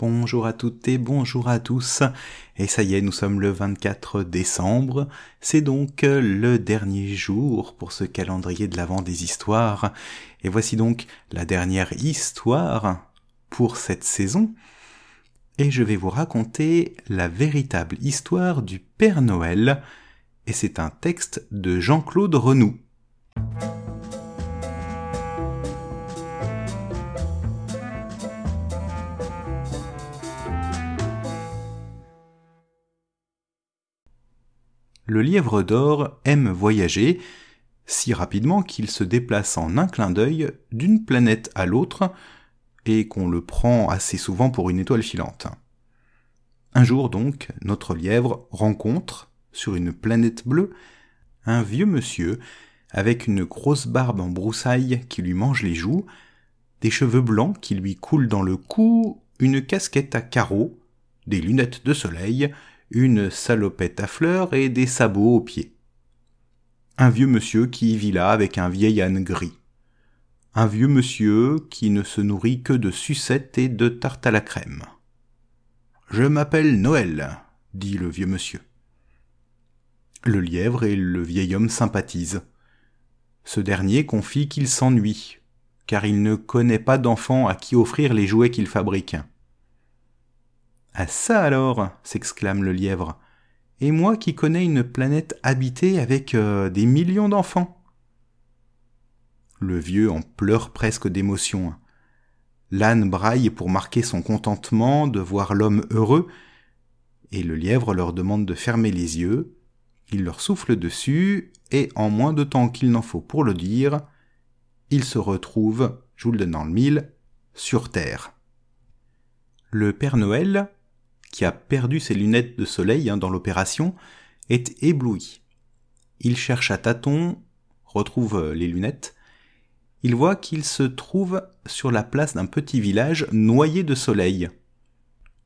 Bonjour à toutes et bonjour à tous. Et ça y est, nous sommes le 24 décembre. C'est donc le dernier jour pour ce calendrier de l'avant des histoires. Et voici donc la dernière histoire pour cette saison. Et je vais vous raconter la véritable histoire du Père Noël. Et c'est un texte de Jean-Claude Renou. Le lièvre d'or aime voyager si rapidement qu'il se déplace en un clin d'œil d'une planète à l'autre et qu'on le prend assez souvent pour une étoile filante. Un jour donc, notre lièvre rencontre, sur une planète bleue, un vieux monsieur avec une grosse barbe en broussailles qui lui mange les joues, des cheveux blancs qui lui coulent dans le cou, une casquette à carreaux, des lunettes de soleil, une salopette à fleurs et des sabots aux pieds. Un vieux monsieur qui vit là avec un vieil âne gris. Un vieux monsieur qui ne se nourrit que de sucettes et de tartes à la crème. Je m'appelle Noël, dit le vieux monsieur. Le lièvre et le vieil homme sympathisent. Ce dernier confie qu'il s'ennuie, car il ne connaît pas d'enfant à qui offrir les jouets qu'il fabrique. Ah ça alors s'exclame le lièvre. Et moi qui connais une planète habitée avec euh, des millions d'enfants. Le vieux en pleure presque d'émotion. L'âne braille pour marquer son contentement de voir l'homme heureux, et le lièvre leur demande de fermer les yeux, il leur souffle dessus, et en moins de temps qu'il n'en faut pour le dire, ils se retrouvent, je vous le donne dans le mille, sur Terre. Le Père Noël, qui a perdu ses lunettes de soleil hein, dans l'opération, est ébloui. Il cherche à tâtons, retrouve euh, les lunettes, il voit qu'il se trouve sur la place d'un petit village noyé de soleil,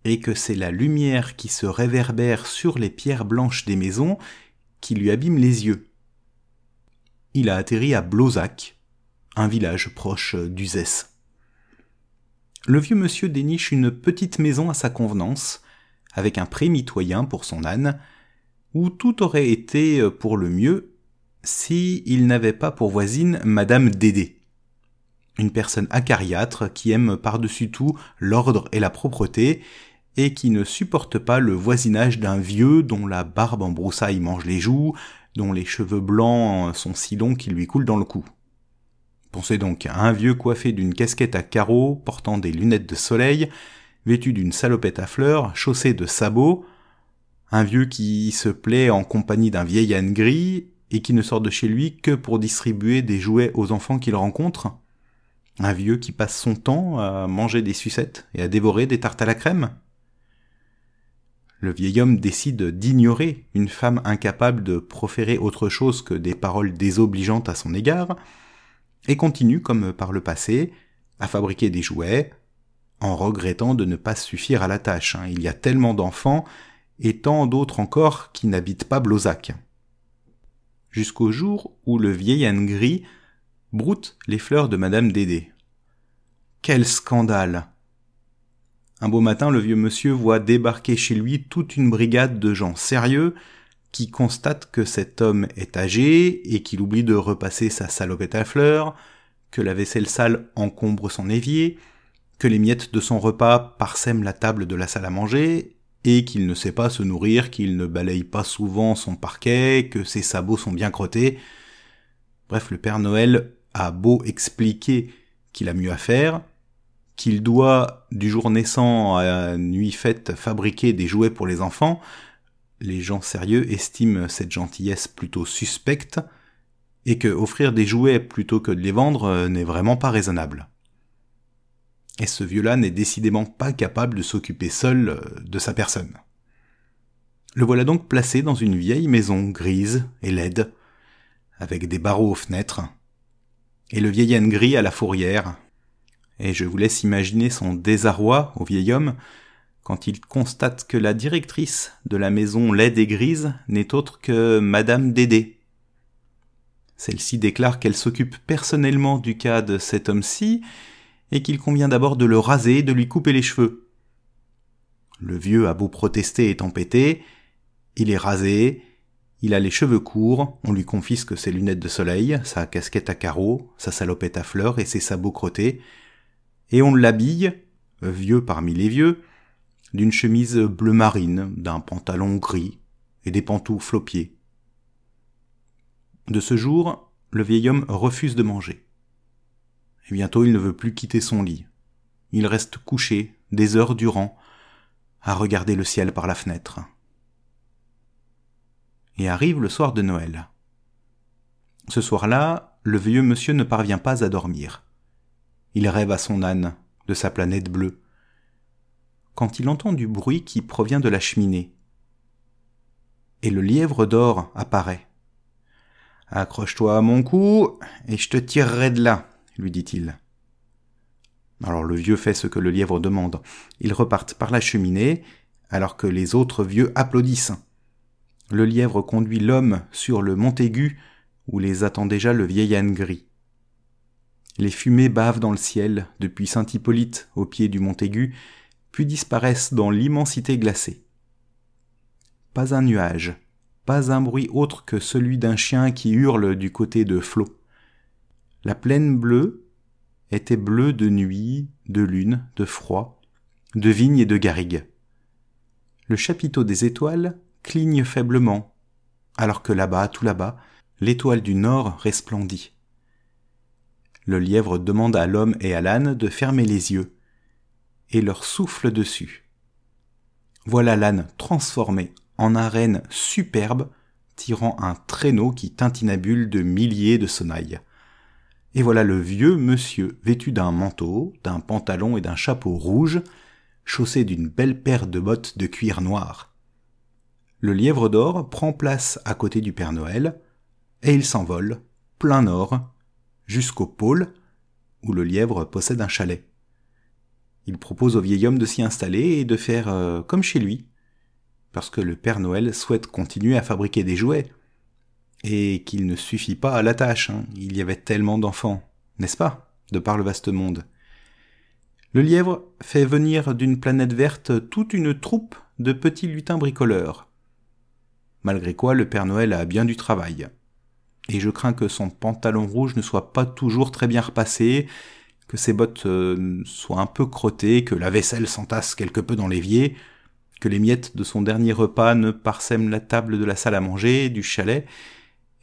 et que c'est la lumière qui se réverbère sur les pierres blanches des maisons qui lui abîme les yeux. Il a atterri à Blozac, un village proche d'Uzès. Le vieux monsieur déniche une petite maison à sa convenance, avec un pré mitoyen pour son âne, où tout aurait été euh, pour le mieux si n'avait pas pour voisine Madame Dédé, une personne acariâtre qui aime par-dessus tout l'ordre et la propreté, et qui ne supporte pas le voisinage d'un vieux dont la barbe en broussailles mange les joues, dont les cheveux blancs sont si longs qu'ils lui coulent dans le cou. Pensez donc à un vieux coiffé d'une casquette à carreaux, portant des lunettes de soleil, vêtu d'une salopette à fleurs, chaussé de sabots, un vieux qui se plaît en compagnie d'un vieil âne gris et qui ne sort de chez lui que pour distribuer des jouets aux enfants qu'il rencontre, un vieux qui passe son temps à manger des sucettes et à dévorer des tartes à la crème. Le vieil homme décide d'ignorer une femme incapable de proférer autre chose que des paroles désobligeantes à son égard, et continue, comme par le passé, à fabriquer des jouets, en regrettant de ne pas suffire à la tâche. Hein. Il y a tellement d'enfants et tant d'autres encore qui n'habitent pas Blozac. Jusqu'au jour où le vieil âne gris broute les fleurs de Madame Dédé. Quel scandale Un beau matin, le vieux monsieur voit débarquer chez lui toute une brigade de gens sérieux qui constatent que cet homme est âgé et qu'il oublie de repasser sa salopette à fleurs, que la vaisselle sale encombre son évier, que les miettes de son repas parsèment la table de la salle à manger, et qu'il ne sait pas se nourrir, qu'il ne balaye pas souvent son parquet, que ses sabots sont bien crottés. Bref, le Père Noël a beau expliquer qu'il a mieux à faire, qu'il doit, du jour naissant à nuit faite, fabriquer des jouets pour les enfants, les gens sérieux estiment cette gentillesse plutôt suspecte, et que offrir des jouets plutôt que de les vendre n'est vraiment pas raisonnable. Et ce vieux-là n'est décidément pas capable de s'occuper seul euh, de sa personne. Le voilà donc placé dans une vieille maison grise et laide, avec des barreaux aux fenêtres, et le vieil âne gris à la fourrière. Et je vous laisse imaginer son désarroi au vieil homme quand il constate que la directrice de la maison laide et grise n'est autre que Madame Dédé. Celle-ci déclare qu'elle s'occupe personnellement du cas de cet homme-ci, et qu'il convient d'abord de le raser de lui couper les cheveux. Le vieux a beau protester et tempêter, il est rasé, il a les cheveux courts, on lui confisque ses lunettes de soleil, sa casquette à carreaux, sa salopette à fleurs et ses sabots crottés, et on l'habille, vieux parmi les vieux, d'une chemise bleu marine, d'un pantalon gris et des pantoufles aux. De ce jour, le vieil homme refuse de manger. Et bientôt il ne veut plus quitter son lit. Il reste couché, des heures durant, à regarder le ciel par la fenêtre. Et arrive le soir de Noël. Ce soir-là, le vieux monsieur ne parvient pas à dormir. Il rêve à son âne, de sa planète bleue, quand il entend du bruit qui provient de la cheminée. Et le lièvre d'or apparaît. Accroche-toi à mon cou, et je te tirerai de là, lui dit-il. Alors le vieux fait ce que le lièvre demande. Ils repartent par la cheminée, alors que les autres vieux applaudissent. Le lièvre conduit l'homme sur le Montaigu, où les attend déjà le vieil âne gris. Les fumées bavent dans le ciel, depuis Saint-Hippolyte au pied du Montaigu, puis disparaissent dans l'immensité glacée. Pas un nuage, pas un bruit autre que celui d'un chien qui hurle du côté de Flot. La plaine bleue était bleue de nuit, de lune, de froid, de vigne et de garrigue. Le chapiteau des étoiles cligne faiblement, alors que là-bas, tout là-bas, l'étoile du nord resplendit. Le lièvre demande à l'homme et à l'âne de fermer les yeux, et leur souffle dessus. Voilà l'âne transformé en un renne superbe, tirant un traîneau qui tintinabule de milliers de sonnailles. Et voilà le vieux monsieur vêtu d'un manteau, d'un pantalon et d'un chapeau rouge, chaussé d'une belle paire de bottes de cuir noir. Le lièvre d'or prend place à côté du Père Noël, et il s'envole, plein nord, jusqu'au pôle, où le lièvre possède un chalet. Il propose au vieil homme de s'y installer et de faire euh, comme chez lui, parce que le Père Noël souhaite continuer à fabriquer des jouets, et qu'il ne suffit pas à la tâche, hein. il y avait tellement d'enfants, n'est-ce pas, de par le vaste monde. Le lièvre fait venir d'une planète verte toute une troupe de petits lutins bricoleurs. Malgré quoi, le Père Noël a bien du travail et je crains que son pantalon rouge ne soit pas toujours très bien repassé, que ses bottes euh, soient un peu crottées, que la vaisselle s'entasse quelque peu dans l'évier, que les miettes de son dernier repas ne parsèment la table de la salle à manger, du chalet,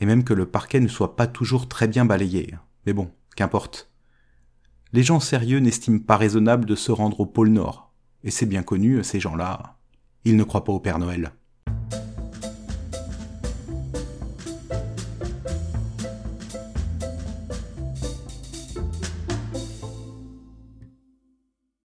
et même que le parquet ne soit pas toujours très bien balayé. Mais bon, qu'importe. Les gens sérieux n'estiment pas raisonnable de se rendre au pôle Nord, et c'est bien connu, ces gens-là, ils ne croient pas au Père Noël.